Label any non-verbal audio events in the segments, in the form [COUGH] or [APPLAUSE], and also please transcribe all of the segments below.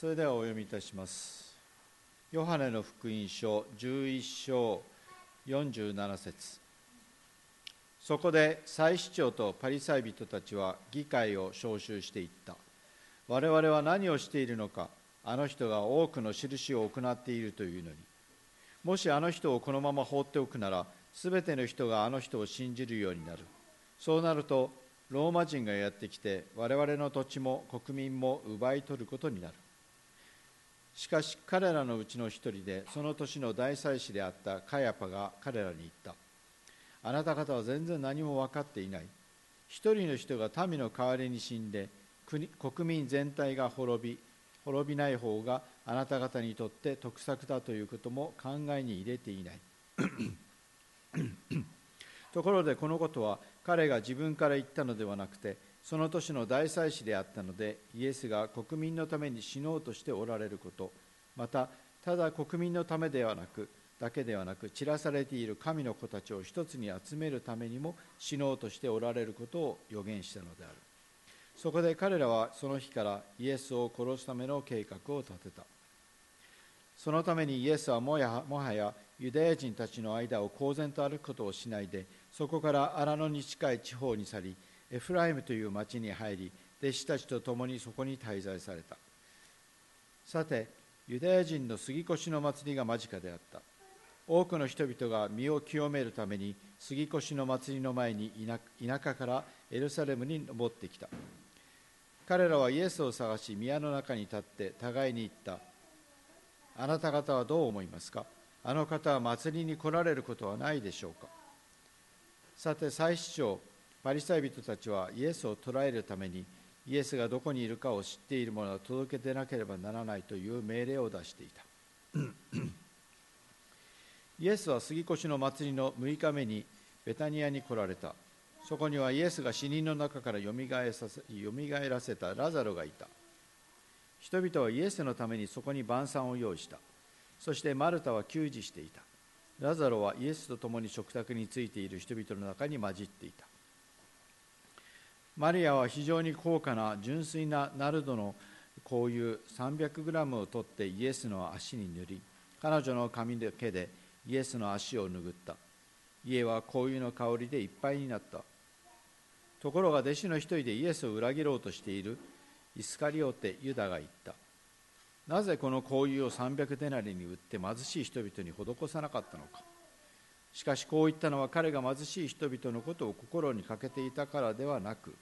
それではお読みいたします。ヨハネの福音書11章47節。そこで祭司長とパリサイ人たちは議会を招集していった。我々は何をしているのかあの人が多くの印を行っているというのに。もしあの人をこのまま放っておくならすべての人があの人を信じるようになる。そうなるとローマ人がやってきて我々の土地も国民も奪い取ることになる。しかし彼らのうちの一人でその年の大祭司であったカヤパが彼らに言った。あなた方は全然何も分かっていない。一人の人が民の代わりに死んで国民全体が滅び滅びない方があなた方にとって得策だということも考えに入れていない。ところでこのことは彼が自分から言ったのではなくてその年の大祭司であったのでイエスが国民のために死のうとしておられることまたただ国民のためではなくだけではなく散らされている神の子たちを一つに集めるためにも死のうとしておられることを予言したのである。そこで彼らはその日からイエスを殺すための計画を立てた。そのためにイエスはもやもはやユダヤ人たちの間を公然と歩くことをしないでそこから荒野に近い地方に去りエフライムという町に入り弟子たちと共にそこに滞在された。さてユダヤ人の杉越の祭りが間近であった。多くの人々が身を清めるために杉越の祭りの前に田舎からエルサレムに登ってきた。彼らはイエスを探し宮の中に立って互いに言った。あなた方はどう思いますか？あの方は祭りに来られることはないでしょうか？さて祭司長パリサイ人たちはイエスを捕らえるためにイエスがどこにいるかを知っている者は届け出なければならないという命令を出していた。[CLEARS THROAT] イエスは杉越の祭りの6日目にベタニアに来られた。そこにはイエスが死人の中からよみがえらせたラザロがいた。人々はイエスのためにそこに晩餐を用意した。そしてマルタは給仕していた。ラザロはイエスと共に食卓についている人々の中に混じっていたマリアは非常に高価な純粋なナルドの香油300グラムを取ってイエスの足に塗り彼女の髪の毛でイエスの足を拭った。家は香油の香りでいっぱいになった。ところが弟子の一人でイエスを裏切ろうとしているイスカリオテユダが言った。なぜこの香油を300デナリに売って貧しい人々に施さなかったのか。しかしこう言ったのは彼が貧しい人々のことを心にかけていたからではなく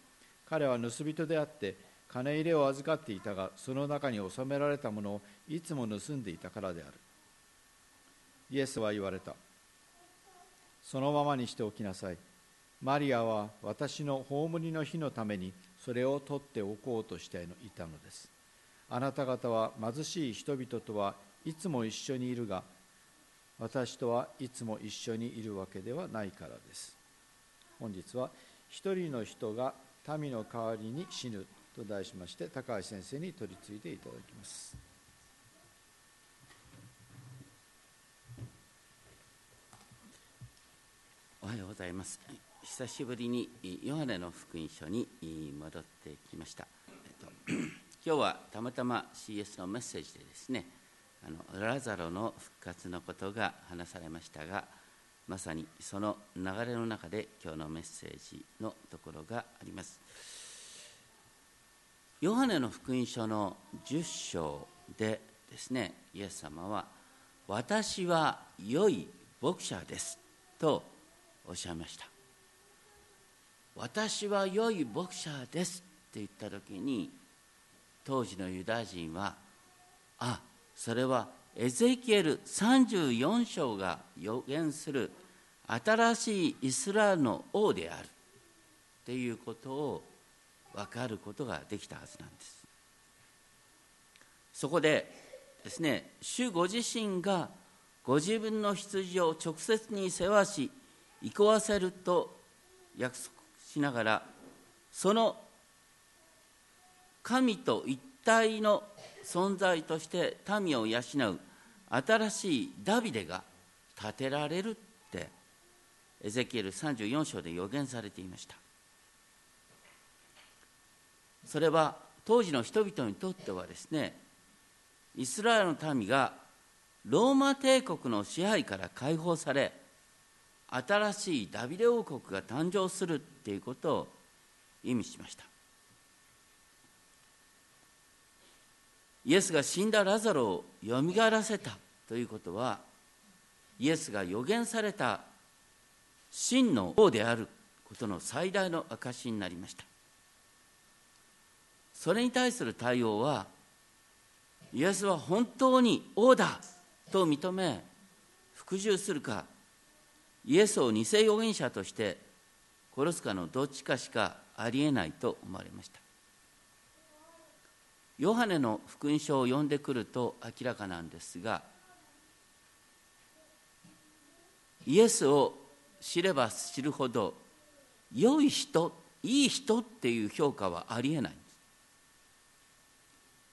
彼は盗人であって金入れを預かっていたがその中に収められたものをいつも盗んでいたからである。イエスは言われた。そのままにしておきなさい。マリアは私の葬りの日のためにそれを取っておこうとしていたのです。あなた方は貧しい人々とはいつも一緒にいるが私とはいつも一緒にいるわけではないからです。本日は一人の人が民の代わりに死ぬと題しまして高橋先生に取り次いでいただきます。おはようございます。久しぶりにヨハネの福音書に戻ってきました、えっと [CLEARS THROAT] 今日はたまたま CS のメッセージでですねあのラザロの復活のことが話されましたがまさにその流れの中で今日のメッセージのところがあります。ヨハネの福音書の10章でですねイエス様は「私は良い牧者です」とおっしゃいました。私は良い牧者ですって言った時に当時のユダヤ人はあそれはエゼキエル34章が予言する新しいイスラエルの王であるっていうことを分かることができたはずなんです。そこでですね主ご自身がご自分の羊を直接に世話し憩わせると約束しながらその神と一体の存在として民を養う新しいダビデが建てられるってエゼキエル34章で予言されていました。それは当時の人々にとってはですねイスラエルの民がローマ帝国の支配から解放され新しいダビデ王国が誕生するっていうことを意味しました。イエスが死んだラザロをよみがえらせた。ということはイエスが予言された真の王であることの最大の証しになりました。それに対する対応はイエスは本当に王だと認め服従するかイエスを偽預言者として殺すかのどっちかしかありえないと思われました。ヨハネの福音書を読んでくると明らかなんですがイエスを知れば知るほど良い人いい人っていう評価はありえない。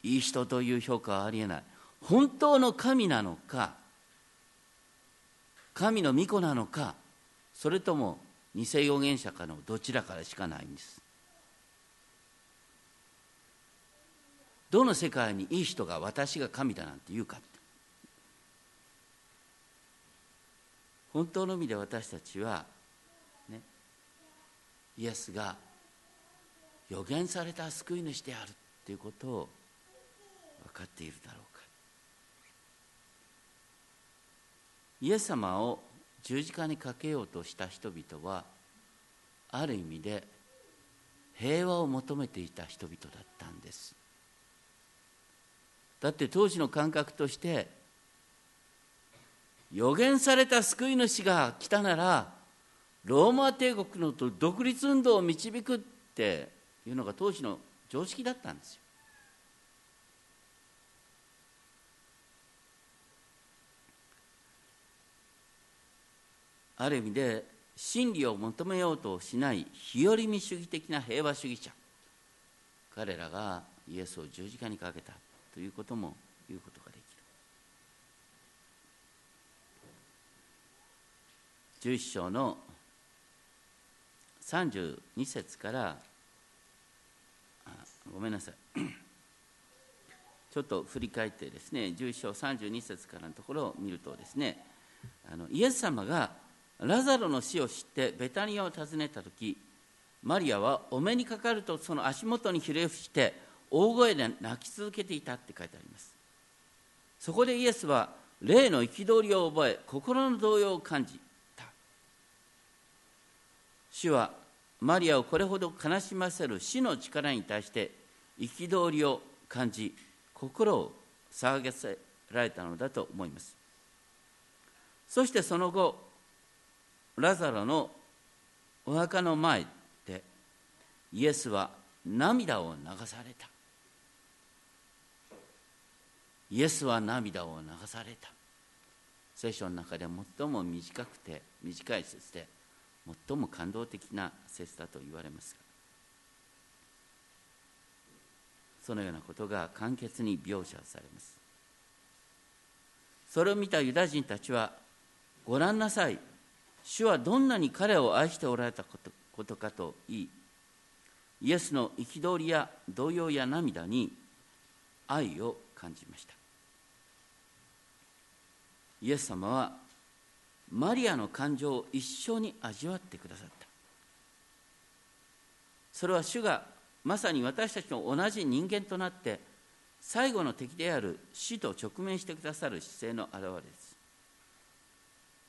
いい人という評価はありえない。本当の神なのか神の御子なのかそれとも偽預言者かのどちらからしかないんです。どの世界にいい人が私が神だなんて言うかって。本当の意味で私たちはねイエスが予言された救い主であるということを分かっているだろうか。イエス様を十字架にかけようとした人々はある意味で平和を求めていた人々だったんです。だって当時の感覚として予言された救い主が来たならローマ帝国の独立運動を導くっていうのが当時の常識だったんですよ。ある意味で真理を求めようとしない日和見主義的な平和主義者彼らがイエスを十字架にかけたということも言うことができる。11章の32節からごめんなさい。[COUGHS] ちょっと振り返ってですね11章32節からのところを見るとですねあのイエス様がラザロの死を知ってベタニアを訪ねた時マリアはお目にかかるとその足元にひれ伏して大声で泣き続けていたって書いてあります。そこでイエスは霊の憤りを覚え心の動揺を感じた。主はマリアをこれほど悲しませる死の力に対して憤りを感じ心を騒がせられたのだと思います。そしてその後ラザロのお墓の前でイエスは涙を流された。イエスは涙を流された。聖書の中で最も短くて短い説で最も感動的な説だと言われますがそのようなことが簡潔に描写されます。それを見たユダ人たちはご覧なさい。主はどんなに彼を愛しておられたことことかと言いイエスの憤りや動揺や涙に愛を感じました。イエス様はマリアの感情を一緒に味わってくださった。それは主がまさに私たちと同じ人間となって最後の敵である死と直面してくださる姿勢の表れです。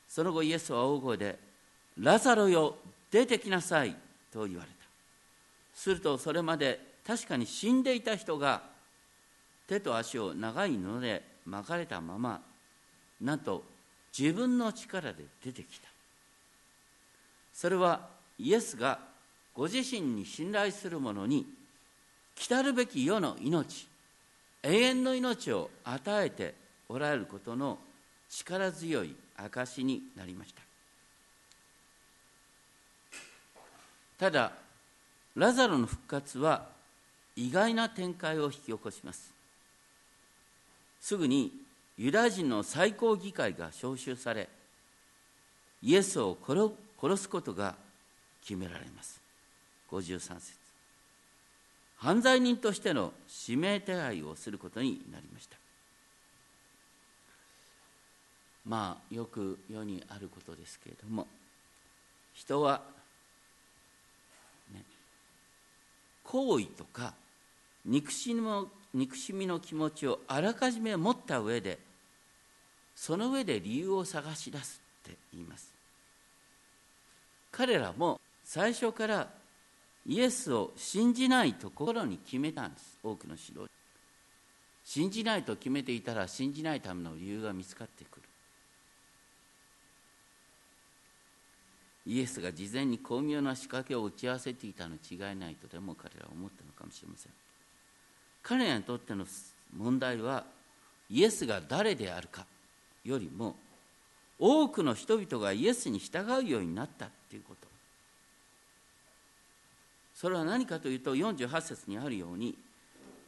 その後イエスは大声で「ラザロよ出てきなさい」と言われた。するとそれまで確かに死んでいた人が手と足を長い布で巻かれたままなんと自分の力で出てきた。それはイエスがご自身に信頼する者に来るべき世の命永遠の命を与えておられることの力強い証になりました。ただラザロの復活は意外な展開を引き起こします。すぐにユダヤ人の最高議会が招集されイエスを殺すことが決められます。53節。犯罪人としての指名手配をすることになりました。まあよく世にあることですけれども人は、ね、好意とか憎しみの憎しみの気持ちをあらかじめ持った上でその上で理由を探し出すって言います。彼らも最初からイエスを信じないと心に決めたんです。多くの指導信じないと決めていたら信じないための理由が見つかってくる。イエスが事前に巧妙な仕掛けを打ち合わせていたの違いないとでも彼らは思ったのかもしれません。彼らにとっての問題はイエスが誰であるかよりも多くの人々がイエスに従うようになったということ。それは何かというと48節にあるように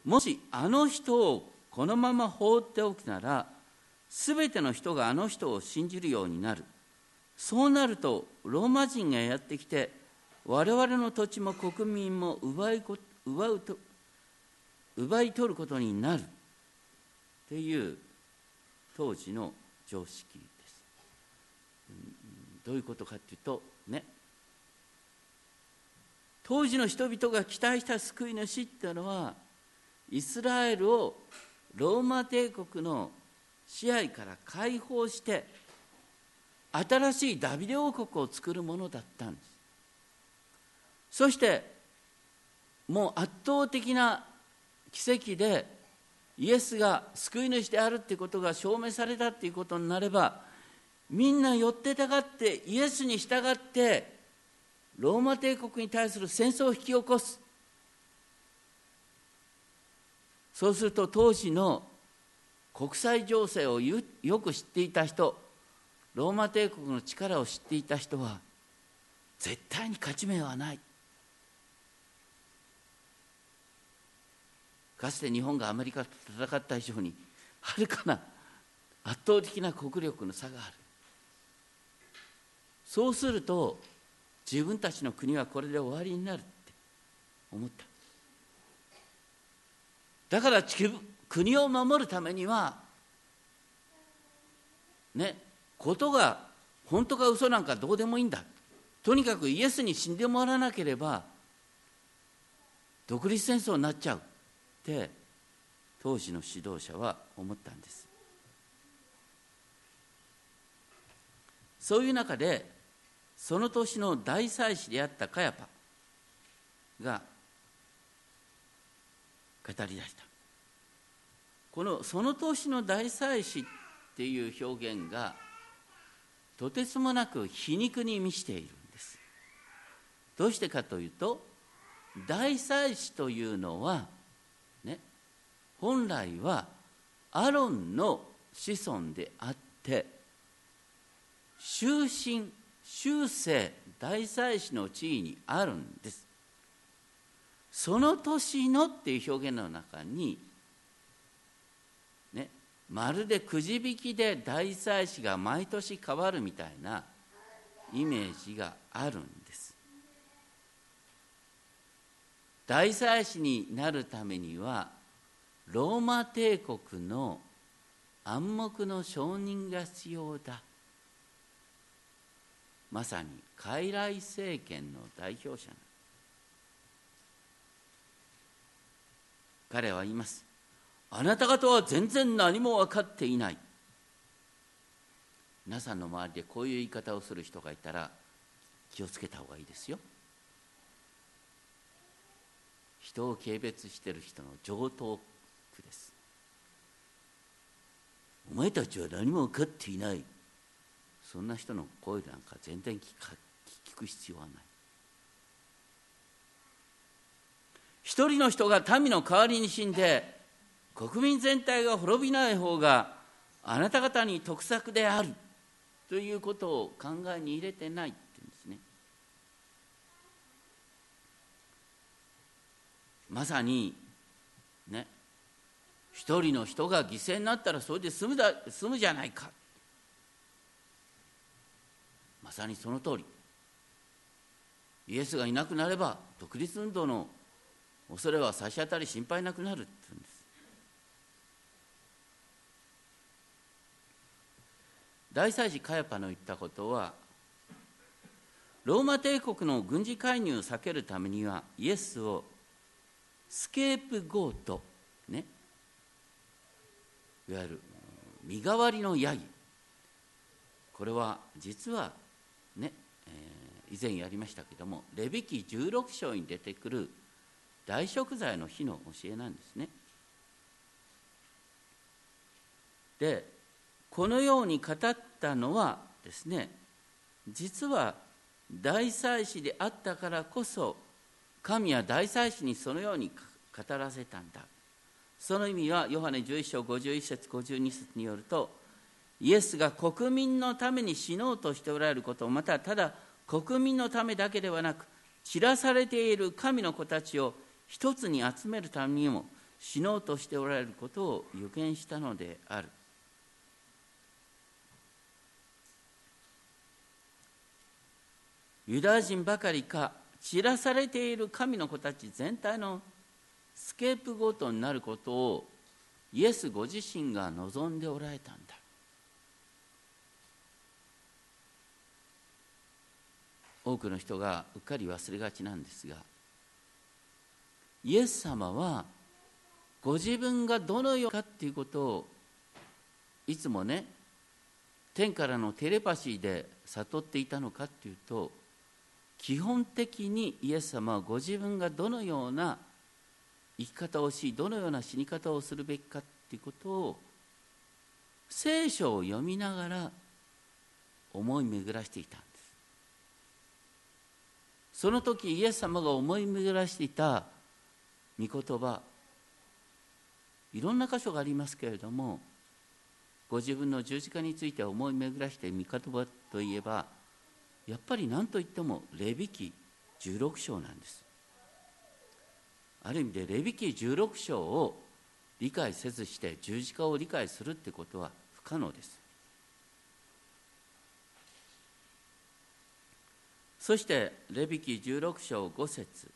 もしあの人をこのまま放っておくなら全ての人があの人を信じるようになる。そうなるとローマ人がやってきて我々の土地も国民も奪い奪うと奪い取ることになるっていう当時の常識です。どういうことかっていうとね当時の人々が期待した救い主っていうのはイスラエルをローマ帝国の支配から解放して新しいダビデ王国を作るものだったんですそしてもう圧倒的な奇跡でイエスが救い主であるっていうことが証明されたっていうことになればみんな寄ってたがってイエスに従ってローマ帝国に対する戦争を引き起こす。そうすると当時の国際情勢をよく知っていた人ローマ帝国の力を知っていた人は絶対に勝ち目はない。かつて日本がアメリカと戦った以上にはるかな圧倒的な国力の差がある。そうすると自分たちの国はこれで終わりになるって思った。だから国を守るためにはねことが本当か嘘なんかどうでもいいんだ。とにかくイエスに死んでもらわなければ独立戦争になっちゃう。って当時の指導者は思ったんです。そういう中でその年の大祭司であったカヤパが語り出した。このその年の大祭司っていう表現がとてつもなく皮肉に満ちているんです。どうしてかというと大祭司というのは本来はアロンの子孫であって終身終生大祭司の地位にあるんです。その年のっていう表現の中にねまるでくじ引きで大祭司が毎年変わるみたいなイメージがあるんです。大祭司になるためにはローマ帝国の暗黙の承認が必要だ。まさに傀儡政権の代表者彼は言います。あなた方は全然何も分かっていない。皆さんの周りでこういう言い方をする人がいたら気をつけた方がいいですよ。人を軽蔑している人の上等。句です。お前たちは何も分かっていない。そんな人の声なんか全然聞く必要はない。一人の人が民の代わりに死んで国民全体が滅びない方があなた方に得策である。ということを考えに入れてないって言うんですね。まさに一人の人が犠牲になったらそれで済むだ済むじゃないか。まさにその通り。イエスがいなくなれば独立運動の恐れは差し当たり心配なくなるって言うんです。大祭司カヤパの言ったことはローマ帝国の軍事介入を避けるためにはイエスをスケープゴートねいわゆる身代わりのヤギこれは実はね、えー、以前やりましたけどもレビキ16章に出てくる大食材の日の教えなんですね。でこのように語ったのはですね実は大祭司であったからこそ神は大祭司にそのように語らせたんだその意味はヨハネ11章51節52節によるとイエスが国民のために死のうとしておられることまたただ国民のためだけではなく散らされている神の子たちを一つに集めるためにも死のうとしておられることを予見したのである。ユダヤ人ばかりか散らされている神の子たち全体のスケープゴートになることをイエスご自身が望んでおられたんだ。多くの人がうっかり忘れがちなんですがイエス様はご自分がどのようかっていうことをいつもね天からのテレパシーで悟っていたのかっていうと基本的にイエス様はご自分がどのような生き方をしどのような死に方をするべきかっていうことを聖書を読みながら思い巡らしていたんです。その時イエス様が思い巡らしていた御言葉いろんな箇所がありますけれどもご自分の十字架について思い巡らして御言葉といえばやっぱり何といってもレビ記16章なんです。ある意味でレビ記16章を理解せずして十字架を理解するってことは不可能です。そしてレビ記16章5節。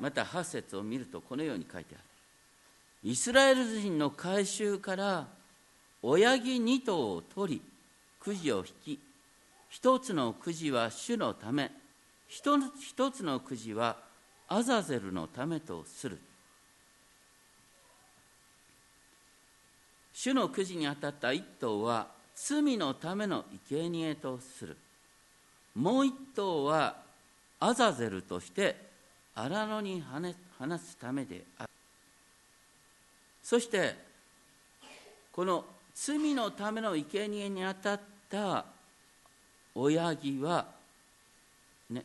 また8節を見るとこのように書いてある。イスラエル人の改宗から親木2頭を取りくじを引き一つのくじは主のため一つのくじはアザゼルのためとする。主のくじに当たった一頭は罪のための生贄とする。もう一頭はアザゼルとして荒野に放すためである。そしてこの罪のための生贄に当たった親木はね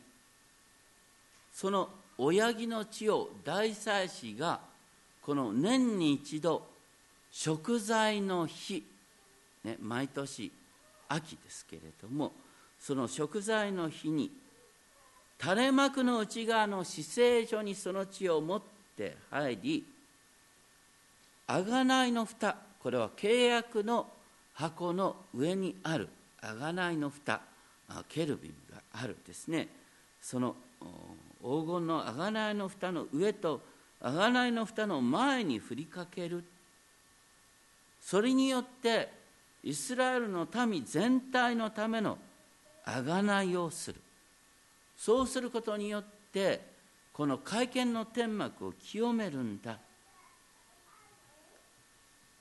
その親木の血を大祭司がこの年に一度食材の日、ね、毎年秋ですけれどもその食材の日に垂れ幕の内側の死聖所にその血を持って入り贖いの蓋これは契約の箱の上にある贖いの蓋ケルビムがあるですね。その黄金の贖いの蓋の上と贖いの蓋の前に振りかける。それによってイスラエルの民全体のための贖いをする。そうすることによってこの会見の天幕を清めるんだ。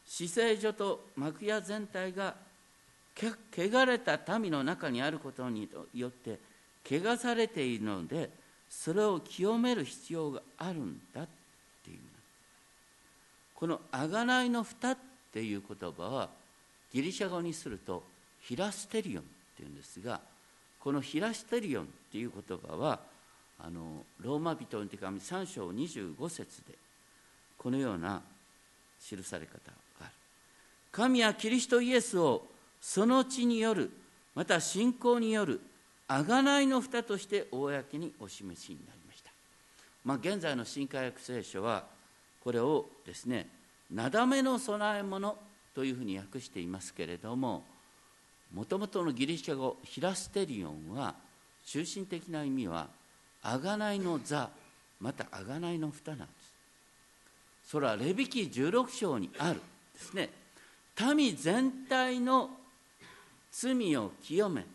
死聖所と幕屋全体が汚れた民の中にあることによって汚されているのでそれを清める必要があるんだっていうこの「あがないの蓋」っていう言葉はギリシャ語にするとヒラステリオンっていうんですがこのヒラステリオンっていう言葉はあのローマ人の手紙3章25節でこのような記され方がある。神はキリストイエスをその地によるまた信仰による贖いの蓋として公にお示しになりました、まあ、現在の新海約聖書はこれをですね「なだめの供え物」というふうに訳していますけれどももともとのギリシャ語ヒラステリオンは中心的な意味は贖いの座また贖いの蓋なんです。それはレビキ16章にあるですね。民全体の罪を清め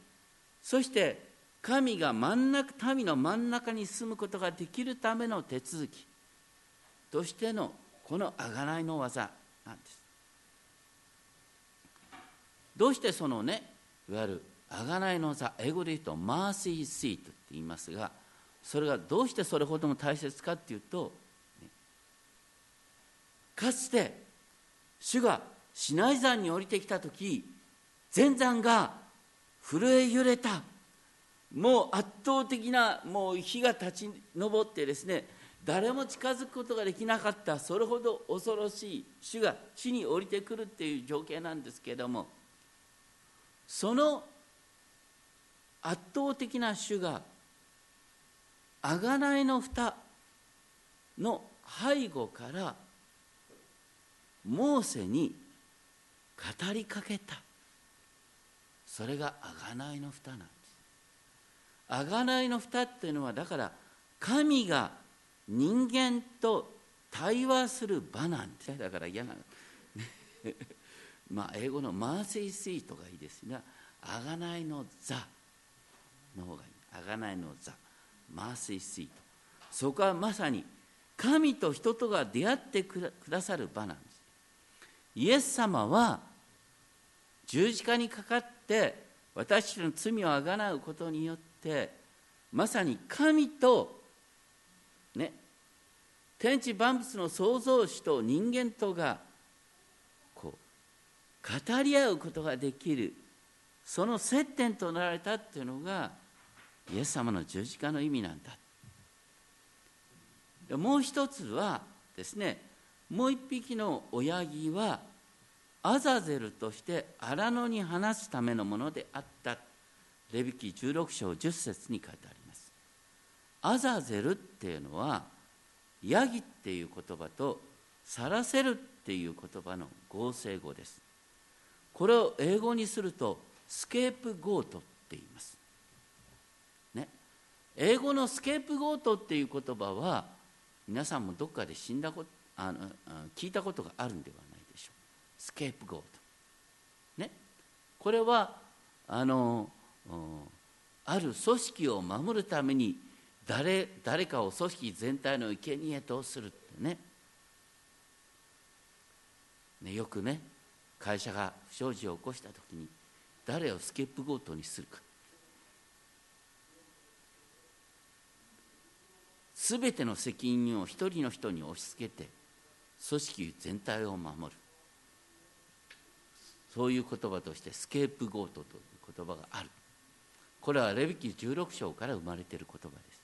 そして神が真ん中民の真ん中に住むことができるための手続き。としてのこの贖いの技なんです。どうしてそのねいわゆる贖いの座英語で言うとマーシーシートって言いますがそれがどうしてそれほども大切かっていうとかつて主がシナイ山に降りてきた時全山が震え揺れたもう圧倒的なもう火が立ち上ってですね誰も近づくことができなかったそれほど恐ろしい主が地に降りてくるっていう情景なんですけれどもその圧倒的な主が贖いの蓋の背後からモーセに語りかけた。それが贖いの蓋なんです。贖いの蓋っていうのはだから神が人間と対話する場なんですだから嫌な [LAUGHS] まあ英語のマーセイスイート。がいいですが贖いの座。の方がいい。贖いの座。マーセイスイート。そこはまさに神と人とが出会ってくださる場なんです。イエス様は十字架にかかって私たちの罪をあがなうことによってまさに神とね天地万物の創造主と人間とがこう語り合うことができるその接点となられたっていうのがイエス様の十字架の意味なんだ。もう一つはですねもう一匹の親木はアザゼルとして荒野に放すためのものであった。レビキ16章10節に書いてあります。アザゼルっていうのはヤギっていう言葉とさらせるっていう言葉の合成語です。これを英語にするとスケープゴートって言います。ね。英語のスケープゴートっていう言葉は皆さんもどっかで死んだことあの聞いたことがあるんではない。スケープゴートね？これはあのある組織を守るために誰誰かを組織全体の生贄とするってね。ねよくね会社が不祥事を起こした時に誰をスケープゴートにするか。すべての責任を一人の人に押し付けて組織全体を守る。そういう言葉としてスケープゴートという言葉がある。これはレビ記16章から生まれている言葉です。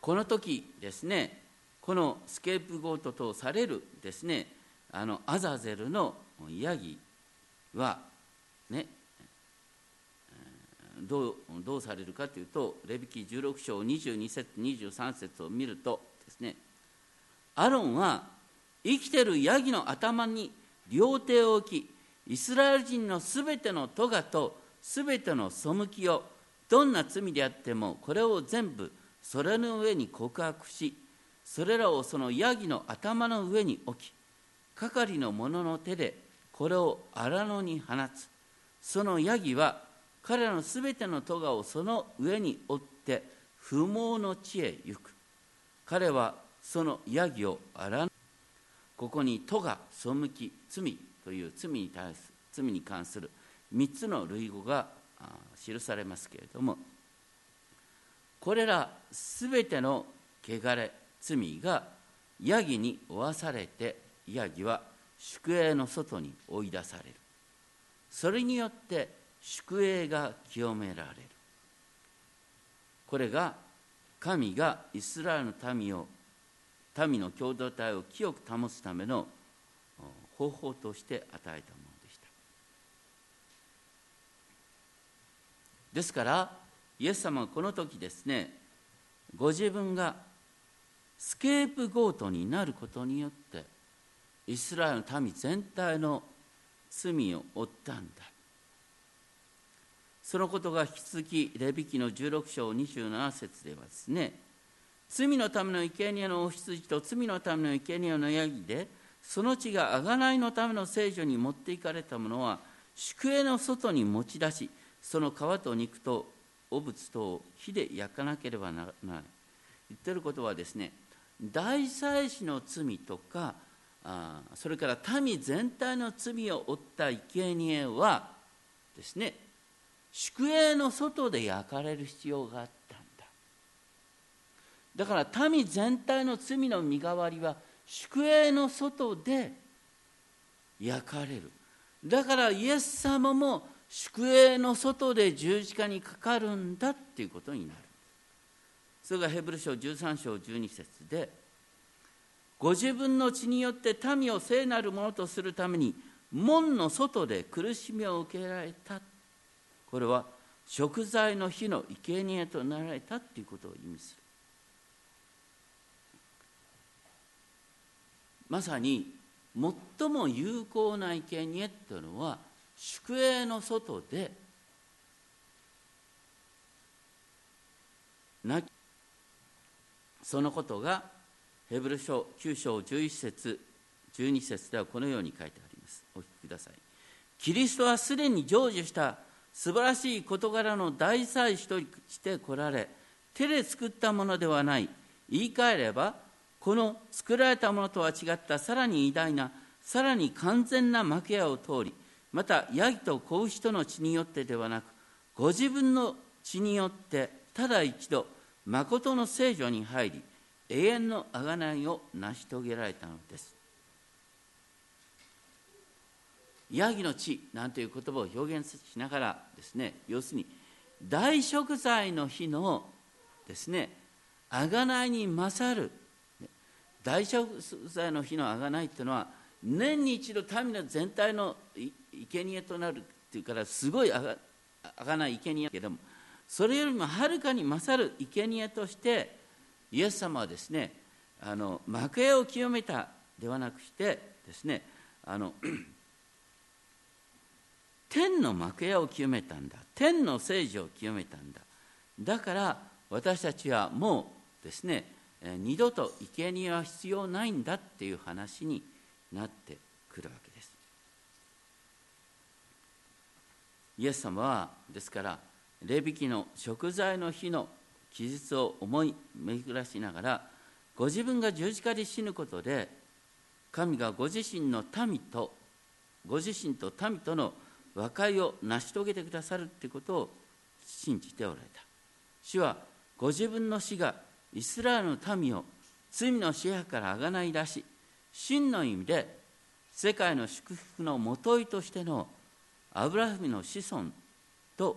この時ですねこのスケープゴートとされるですねあのアザゼルのヤギはねどうどうされるかというとレビ記16章22節23節を見るとですねアロンは生きてるヤギの頭に両手を置きイスラエル人のすべての咎とすべての背きをどんな罪であってもこれを全部それの上に告白しそれらをそのヤギの頭の上に置き係の者の手でこれを荒野に放つ。そのヤギは彼らのすべての咎をその上に追って不毛の地へ行く。彼はそのヤギを荒野ここに咎背き罪という罪に対す罪に関する3つの類語が記されますけれどもこれらすべての汚れ罪がヤギに負わされてヤギは宿営の外に追い出される。それによって宿営が清められる。これが神がイスラエルの民を民の共同体を清く保つための方法として与えたものでした。ですからイエス様はこの時ですねご自分がスケープゴートになることによってイスラエルの民全体の罪を負ったんだ。そのことが引き続きレビ記の16章27節ではですね罪のための生贄のお羊と罪のための生贄のヤギでその血が贖いのための聖女に持っていかれたものは宿営の外に持ち出しその皮と肉と汚物とを火で焼かなければならない。言ってることはですね大祭司の罪とかあそれから民全体の罪を負った生贄はですね宿営の外で焼かれる必要があった。だから民全体の罪の身代わりは宿営の外で焼かれる。だからイエス様も宿営の外で十字架にかかるんだっていうことになる。それがヘブル書13章12節でご自分の血によって民を聖なるものとするために門の外で苦しみを受けられた。これは食材の火の生贄となられたということを意味する。まさに最も有効な生贄というのは宿営の外でなそのことがヘブル書9章11節12節ではこのように書いてあります。お聞きください。キリストはすでに成就した素晴らしい事柄の大祭司として来られ手で作ったものではない。言い換えればこの作られたものとは違ったさらに偉大なさらに完全な幕屋を通りまたヤギと子牛との血によってではなくご自分の血によってただ一度誠の聖女に入り永遠の贖いを成し遂げられたのです。ヤギの血なんていう言葉を表現しながらですね要するに大食材の日のですね贖いに勝る大食材の日の贖いっていうのは年に一度民の全体の生贄となるっていうからすごいあがあがない生贄けどもそれよりもはるかに勝る生贄としてイエス様はですねあの幕屋を清めたではなくしてですねあの [CLEARS THROAT] 天の幕屋を清めたんだ。天の聖女を清めたんだ。だから私たちはもうですね二度と生贄は必要ないんだっていう話になってくるわけです。イエス様はですからレビキの食材の日の記述を思い巡らしながらご自分が十字架で死ぬことで神がご自身の民とご自身と民との和解を成し遂げてくださるということを信じておられた。主はご自分の死がイスラエルの民を罪の支配からあがない出し真の意味で世界の祝福のもといとしてのアブラハムの子孫と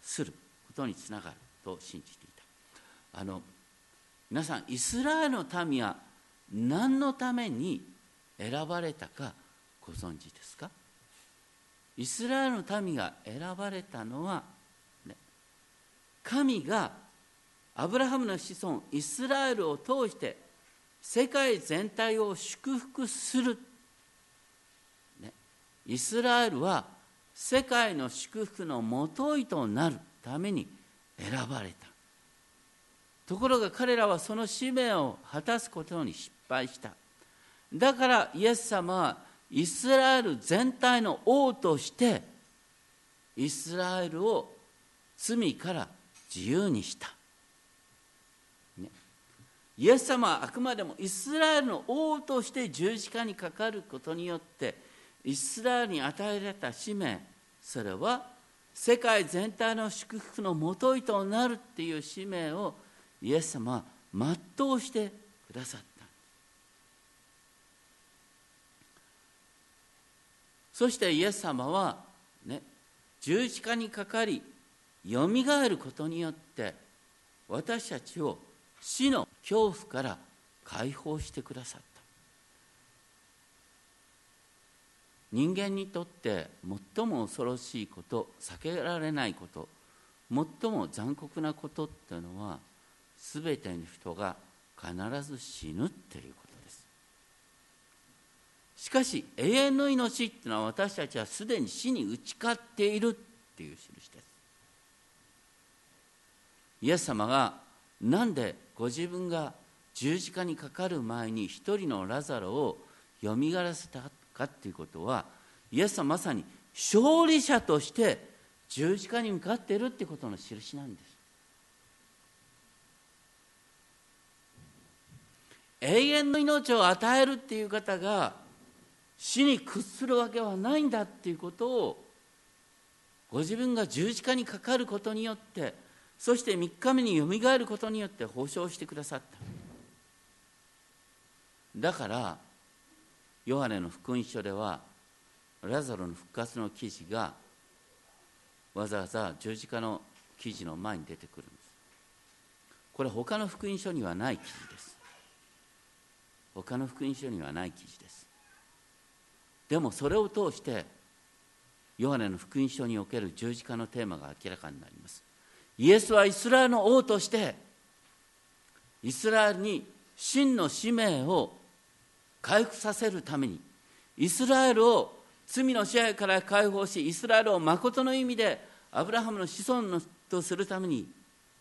することにつながると信じていた。あの皆さんイスラエルの民は何のために選ばれたかご存知ですか？イスラエルの民が選ばれたのは、ね、神がアブラハムの子孫イスラエルを通して世界全体を祝福する、ね、イスラエルは世界の祝福のもといとなるために選ばれた。ところが彼らはその使命を果たすことに失敗した。だからイエス様はイスラエル全体の王としてイスラエルを罪から自由にした。イエス様はあくまでもイスラエルの王として十字架にかかることによってイスラエルに与えられた使命それは世界全体の祝福のもといとなるっていう使命をイエス様は全うしてくださった。そしてイエス様はね十字架にかかりよみがえることによって私たちを死の恐怖から解放してくださった。人間にとって最も恐ろしいこと避けられないこと最も残酷なことっていうのは全ての人が必ず死ぬっていうことです。しかし永遠の命っていうのは私たちはすでに死に打ち勝っているっていう印です。イエス様がなんでご自分が十字架にかかる前に一人のラザロをよみがらせたかっていうことはイエスはまさに勝利者として十字架に向かっているってことの印なんです。永遠の命を与えるっていう方が死に屈するわけはないんだっていうことをご自分が十字架にかかることによってそして3日目によみがえることによって保証してくださった。だからヨハネの福音書ではラザロの復活の記事がわざわざ十字架の記事の前に出てくるんです。これ他の福音書にはない記事です。他の福音書にはない記事です。でもそれを通してヨハネの福音書における十字架のテーマが明らかになります。イエスはイスラエルの王としてイスラエルに真の使命を回復させるためにイスラエルを罪の支配から解放しイスラエルを誠の意味でアブラハムの子孫のとするために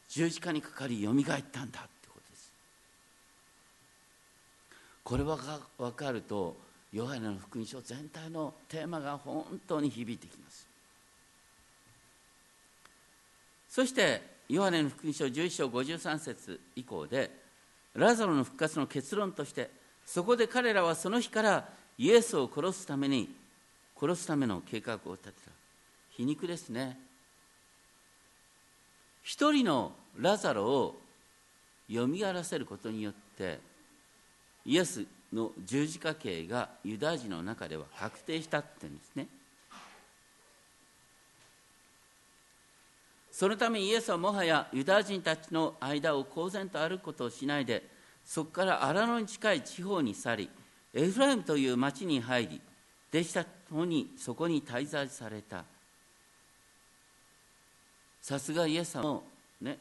十字架にかかりよみがえったんだってことです。これが分かるとヨハネの福音書全体のテーマが本当に響いてきます。そしてヨハネの福音書11章53節以降でラザロの復活の結論としてそこで彼らはその日からイエスを殺すために殺すための計画を立てた。皮肉ですね。一人のラザロをよみがらせることによってイエスの十字架刑がユダヤ人の中では確定したって言うんですね。そのためイエスはもはやユダヤ人たちの間を公然と歩くことをしないでそこから荒野に近い地方に去りエフライムという町に入り弟子たちとにそこに滞在された。さすがイエス様もね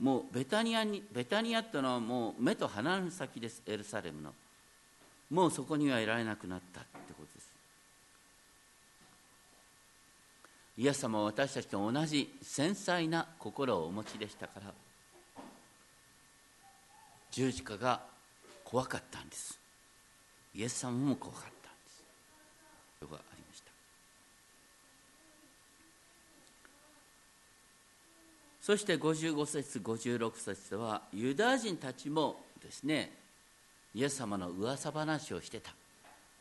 もうベタニアにベタニアっていうのはもう目と鼻の先ですエルサレムの。もうそこにはいられなくなったってことですイエス様は私たちと同じ繊細な心をお持ちでしたから十字架が怖かったんです。イエス様も怖かったんです。がありました。そして55節56節ではユダヤ人たちもですねイエス様の噂話をしてた。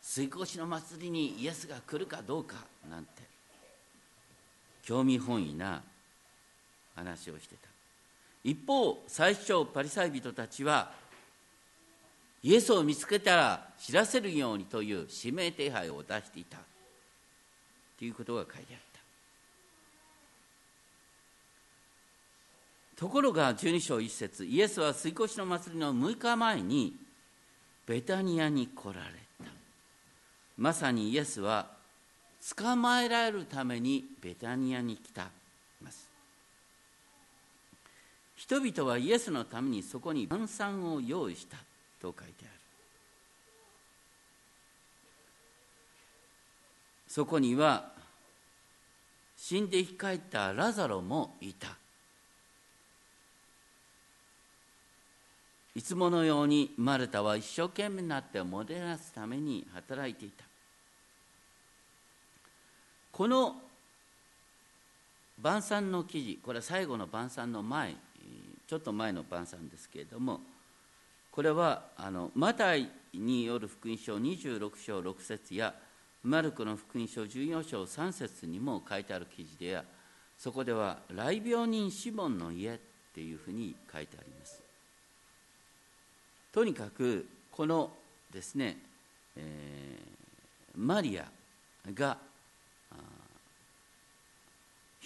水越しの祭りにイエスが来るかどうかなんて興味本位な話をしてた。一方最初パリサイ人たちはイエスを見つけたら知らせるようにという指名手配を出していた。ということが書いてあった。ところが12章1節イエスは水越の祭りの6日前にベタニアに来られた。まさにイエスは捕まえられるためにベタニアに来た人々はイエスのためにそこに晩餐を用意したと書いてある。そこには死んで生き返ったラザロもいた。いつものようにマルタは一生懸命になってもてなすために働いていた。この晩餐の記事これは最後の晩餐の前ちょっと前の晩餐ですけれどもこれはあのマタイによる福音書26章6節やマルコの福音書14章3節にも書いてある記事でそこでは「来病人シモンの家」っていうふうに書いてあります。とにかくこのですね、えー、マリアが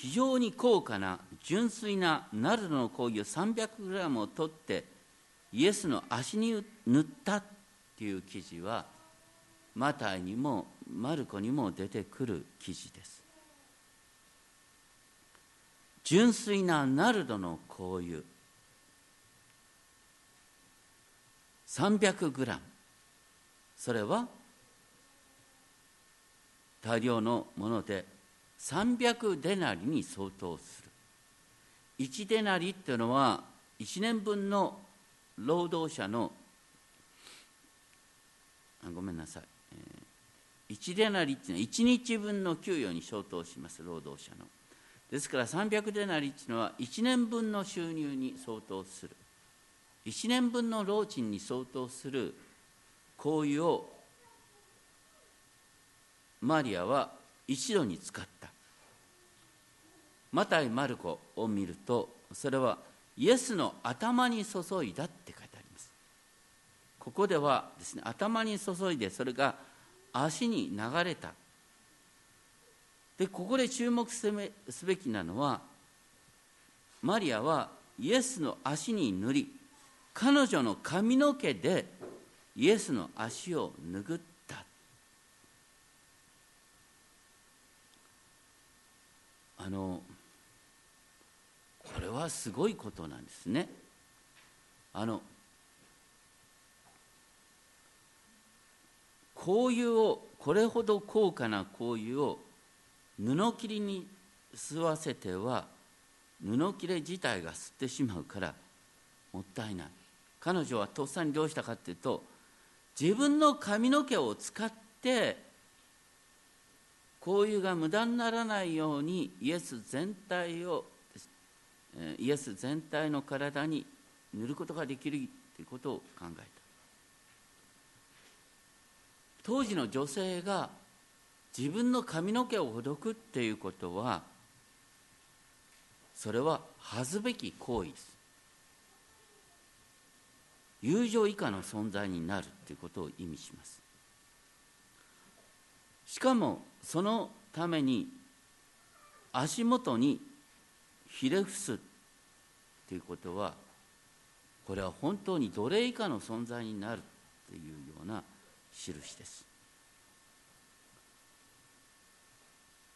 非常に高価な純粋なナルドの香油 300g を取ってイエスの足に塗ったっていう記事はマタイにもマルコにも出てくる記事です。純粋なナルドの香油 300g それは大量のもので300デナリに相当する。1デナリっていうのは1年分の労働者のあごめんなさい、え1デナリっていうのは1日分の給与に相当します労働者の。ですから300デナリっていうのは1年分の収入に相当する。1年分の労賃に相当する香油をマリアは一度に使った。マタイ・マルコを見るとそれはイエスの頭に注いだって書いてあります。ここではですね頭に注いでそれが足に流れた。でここで注目すべきなのはマリアはイエスの足に塗り彼女の髪の毛でイエスの足を拭った。あのはすごいことなんですね。あの香油をこれほど高価な香油を布切りに吸わせては布切れ自体が吸ってしまうからもったいない。彼女はとっさにどうしたかっていうと自分の髪の毛を使って香油が無駄にならないようにイエス全体をイエス全体の体に塗ることができるということを考えた。当時の女性が自分の髪の毛をほどくっていうことはそれは恥ずべき行為です。友情以下の存在になるということを意味します。しかもそのために足元にひれ伏すということはこれは本当に奴隷以下の存在になるというような印です。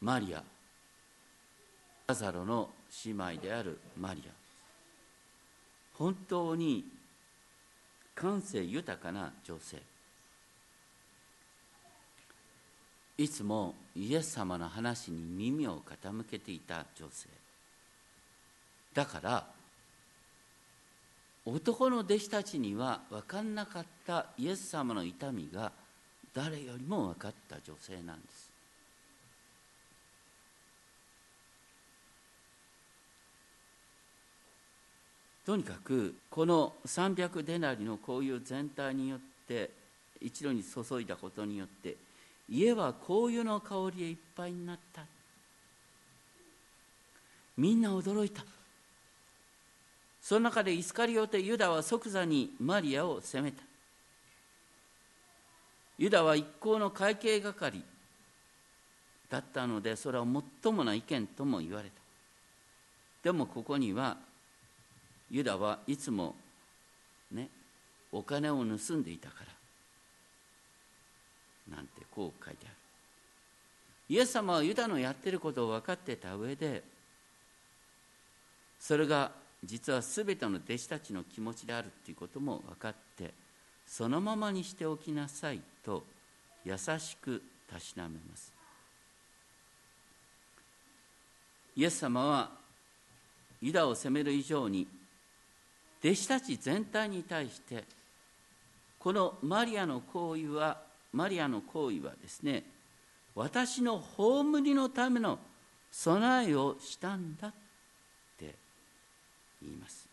マリア。ラザロの姉妹であるマリア。本当に感性豊かな女性。いつもイエス様の話に耳を傾けていた女性。だから男の弟子たちには分かんなかったイエス様の痛みが誰よりも分かった女性なんです。とにかくこの300デナリのこういう全体によって一度に注いだことによって家は香油の香りでいっぱいになった。みんな驚いた。その中でイスカリオテユダは即座にマリアを責めた。ユダは一行の会計係だったのでそれは最もな意見とも言われた。でもここにはユダはいつもねお金を盗んでいたから。なんてこう書いてある。イエス様はユダのやってることを分かってた上でそれが実は全ての弟子たちの気持ちであるということも分かってそのままにしておきなさいと優しくたしなめます。イエス様はユダを責める以上に弟子たち全体に対してこのマリアの行為はマリアの行為はですね私の葬りのための備えをしたんだって言います。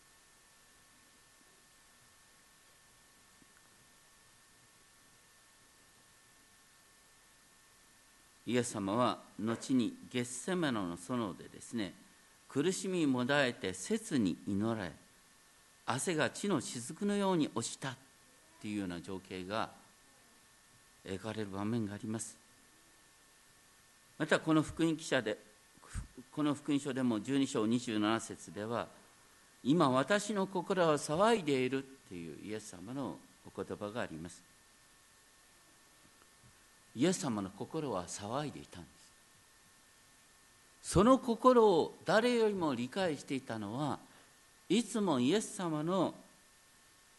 イエス様は後にゲッセマノの園でですね苦しみもだえて切に祈られ汗が地の雫のように落ちたっていうような情景が描かれる場面があります。またこの福音記者でこの福音書でも12章27節では今私の心は騒いでいるっていうイエス様のお言葉があります。イエス様の心は騒いでいたんです。その心を誰よりも理解していたのはいつもイエス様の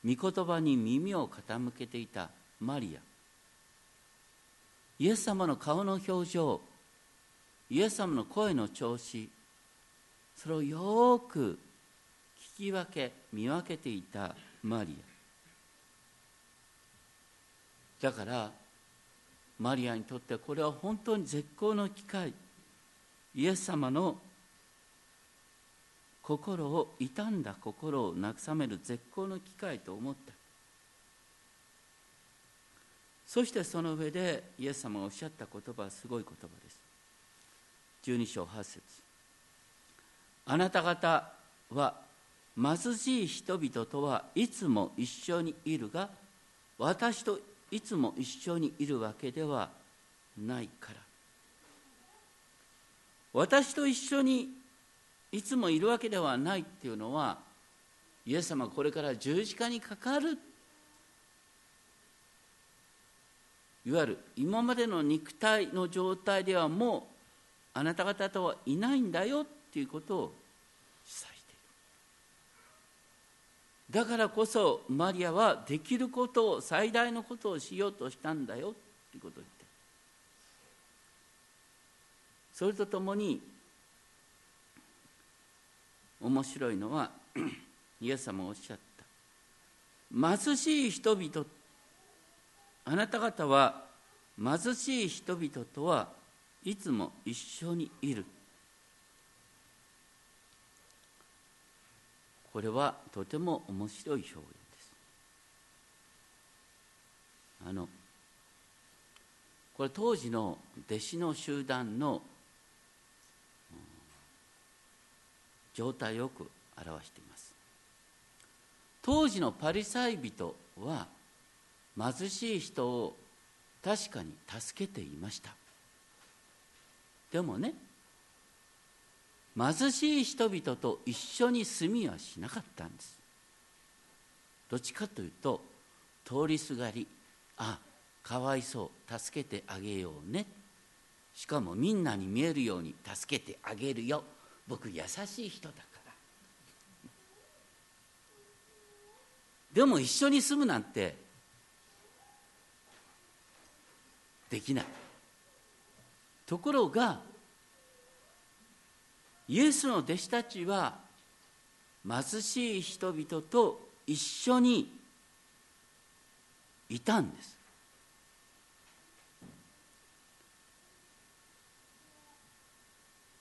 御言葉に耳を傾けていたマリア。イエス様の顔の表情イエス様の声の調子それをよくき分け見分けていたマリア。だからマリアにとってこれは本当に絶好の機会。イエス様の心を傷んだ心を慰める絶好の機会と思った。そしてその上でイエス様がおっしゃった言葉はすごい言葉です。12章8節。あなた方は貧しい人々とはいつも一緒にいるが私といつも一緒にいるわけではないから。私と一緒にいつもいるわけではないっていうのはイエス様これから十字架にかかる。いわゆる今までの肉体の状態ではもうあなた方とはいないんだよっていうことを示唆しているだからこそマリアはできることを最大のことをしようとしたんだよっていうことを言って。それとともに面白いのは [CLEARS THROAT] イエス様おっしゃった。貧しい人々あなた方は貧しい人々とはいつも一緒にいる。これはとても面白い表現です。あのこれ当時の弟子の集団の状態をよく表しています。当時のパリサイ人は貧しい人を確かに助けていました。でもね貧しい人々と一緒に住みはしなかったんです。どっちかというと通りすがりあかわいそう助けてあげようね。しかもみんなに見えるように助けてあげるよ。僕優しい人だから。でも一緒に住むなんてできない。ところがイエスの弟子たちは貧しい人々と一緒にいたんです。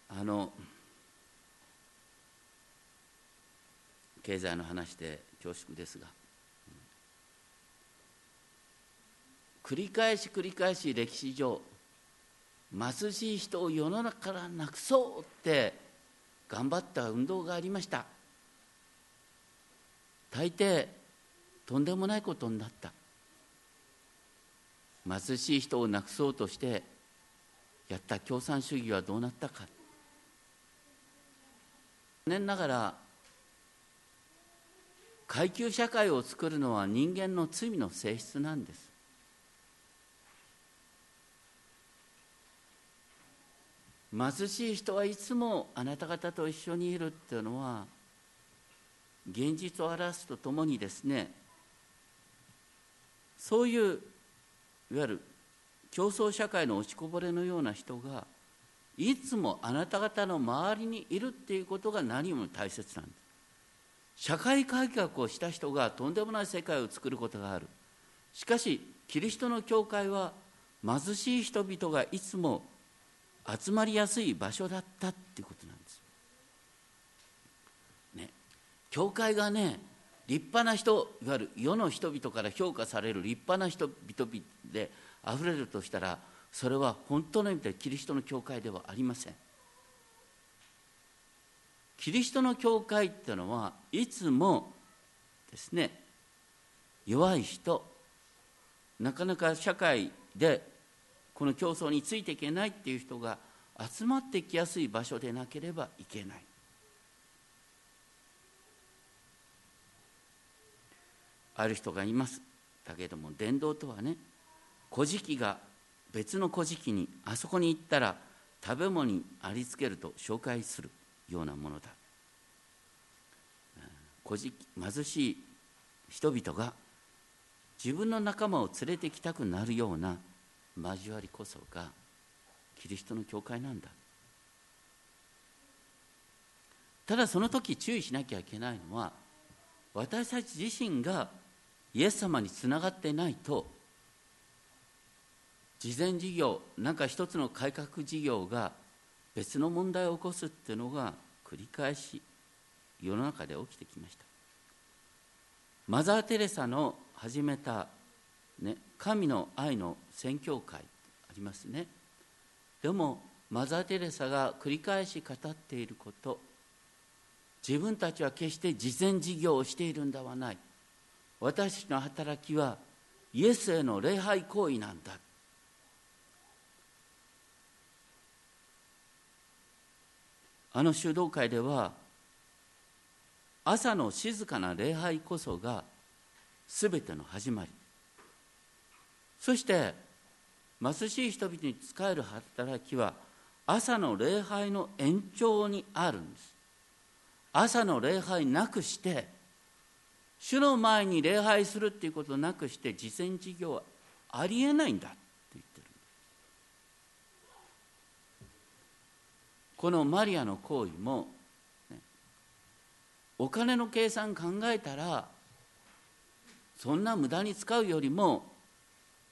あの経済の話で恐縮ですが繰り返し繰り返し歴史上貧しい人を世の中からなくそうって頑張った運動がありました。大抵とんでもないことになった。貧しい人をなくそうとしてやった共産主義はどうなったか。残念ながら階級社会を作るのは人間の罪の性質なんです。貧しい人はいつもあなた方と一緒にいるっていうのは現実を表すとともにですねそういういわゆる競争社会の落ちこぼれのような人がいつもあなた方の周りにいるっていうことが何よりも大切なんです。社会改革をした人がとんでもない世界を作ることがある。しかしキリストの教会は貧しい人々がいつも集まりやすい場所だったっていうことなんです。ね、教会がね立派な人いわゆる世の人々から評価される立派な人々であふれるとしたらそれは本当の意味でキリストの教会ではありません。キリストの教会っていうのはいつもですね弱い人なかなか社会でこの競争についていけないっていう人が集まってきやすい場所でなければいけない。ある人がいます。だけども伝道とはね古事記が別の古事記にあそこに行ったら食べ物にありつけると紹介するようなものだ。古事記貧しい人々が自分の仲間を連れてきたくなるような交わりこそがキリストの教会なんだ。ただその時注意しなきゃいけないのは私たち自身がイエス様につながってないと慈善事業なんか一つの改革事業が別の問題を起こすっていうのが繰り返し世の中で起きてきました。マザー・テレサの始めた、ね、神の愛の宣教会ありますね。でもマザー・テレサが繰り返し語っていること自分たちは決して慈善事業をしているんではない。私たちの働きはイエスへの礼拝行為なんだ。あの修道会では朝の静かな礼拝こそが全ての始まり。そして貧しい人々に仕える働きは朝の礼拝の延長にあるんです。朝の礼拝なくして主の前に礼拝するっていうことなくして慈善事業はありえないんだって言ってるこのマリアの行為も、ね、お金の計算考えたらそんな無駄に使うよりも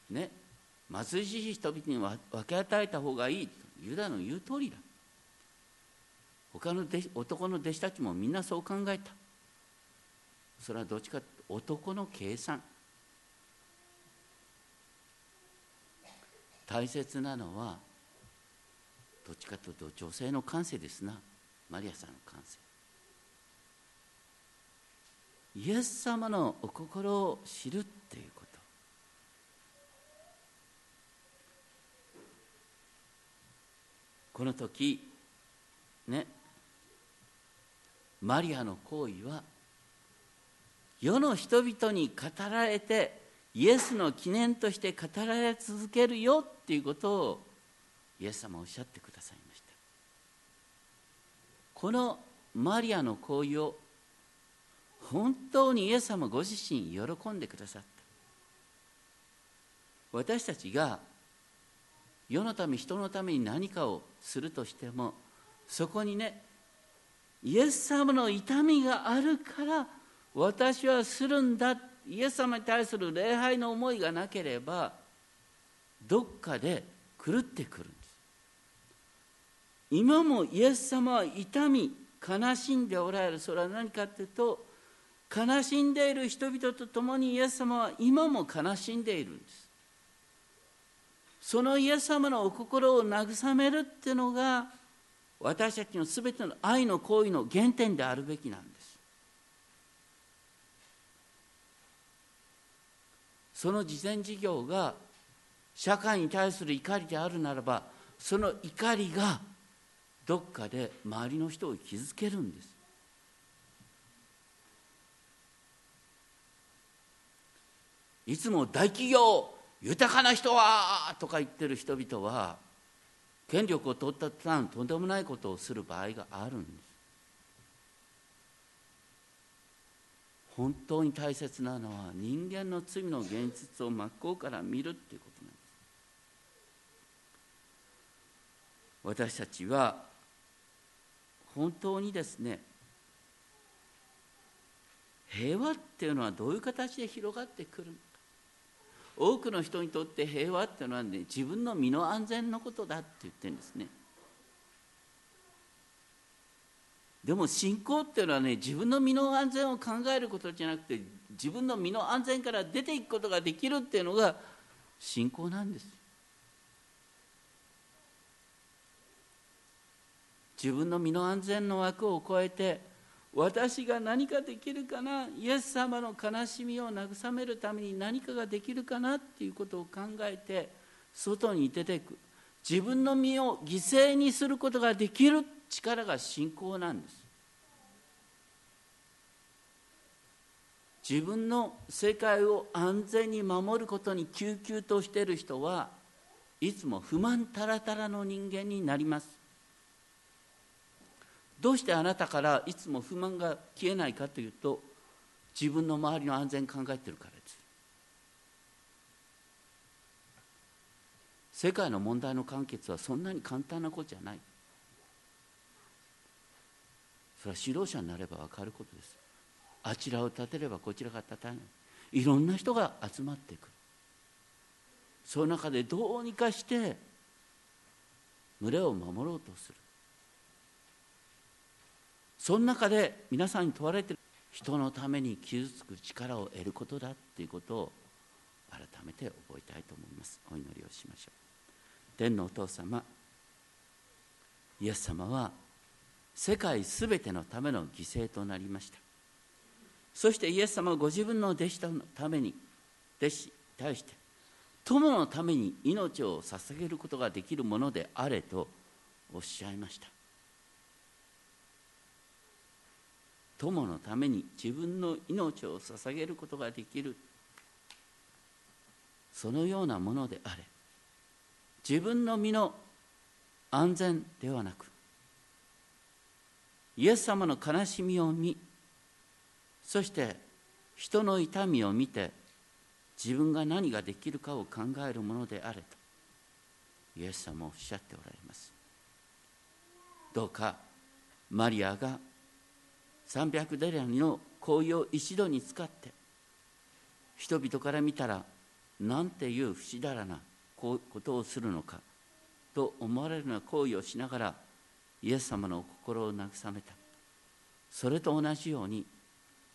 ね貧しい人々に分け与えた方がいい。ユダの言う通りだ。他の男の弟子たちもみんなそう考えた。それはどっちか男の計算。大切なのはどっちかというと女性の感性ですな。マリアさんの感性。イエス様のお心を知るっていうこと。この時ねマリアの行為は世の人々に語られてイエスの記念として語られ続けるよっていうことをイエス様おっしゃってくださいました。このマリアの行為を本当にイエス様ご自身喜んでくださった。私たちが世のため人のために何かをするとしてもそこにねイエス様の痛みがあるから私はするんだ。イエス様に対する礼拝の思いがなければどっかで狂ってくるんです。今もイエス様は痛み悲しんでおられる。それは何かっていうと悲しんでいる人々と共にイエス様は今も悲しんでいるんです。そのイエス様のお心を慰めるっていうのが私たちの全ての愛の行為の原点であるべきなんです。その慈善事業が社会に対する怒りであるならばその怒りがどっかで周りの人を傷つけるんです。いつも大企業豊かな人はとか言ってる人々は権力を取った途端とんでもないことをする場合があるんです。本当に大切なのは人間の罪の現実を真っ向から見るっていうことなんです。私たちは本当にですね平和っていうのはどういう形で広がってくるのか。多くの人にとって平和っていうのはね自分の身の安全のことだって言ってるんですね。でも信仰っていうのはね自分の身の安全を考えることじゃなくて自分の身の安全から出ていくことができるっていうのが信仰なんです。自分の身の安全の枠を超えて私が何かできるかな？イエス様の悲しみを慰めるために何かができるかな？っていうことを考えて外に出ていく。自分の身を犠牲にすることができる力が信仰なんです。自分の世界を安全に守ることに救急としている人はいつも不満たらたらの人間になります。どうしてあなたからいつも不満が消えないかというと自分の周りの安全考えてるからです。世界の問題の解決はそんなに簡単なことじゃない。それは指導者になれば分かることです。あちらを立てればこちらが立たない。いろんな人が集まってくる。その中でどうにかして群れを守ろうとする。その中で皆さんに問われている人のために傷つく力を得ることだということを改めて覚えたいと思います。お祈りをしましょう。天のお父様イエス様は世界すべてのための犠牲となりました。そしてイエス様はご自分の弟子のために弟子に対して友のために命を捧げることができるものであれとおっしゃいました。友のために自分の命を捧げることができる。そのようなものであれ。自分の身の安全ではなくイエス様の悲しみを見そして人の痛みを見て自分が何ができるかを考えるものであれとイエス様はおっしゃっておられます。どうかマリアが300デラニの香油を一度に使って人々から見たらなんていう不死だらなことをするのかと思われるような行為をしながらイエス様のお心を慰めた。それと同じように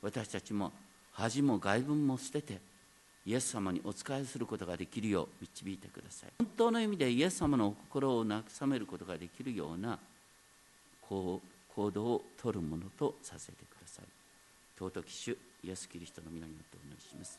私たちも恥も外聞も捨ててイエス様にお仕えすることができるよう導いてください。本当の意味でイエス様のお心を慰めることができるようなこう行動をとるものとさせてください。尊き主イエス・キリストの皆によってお願いします。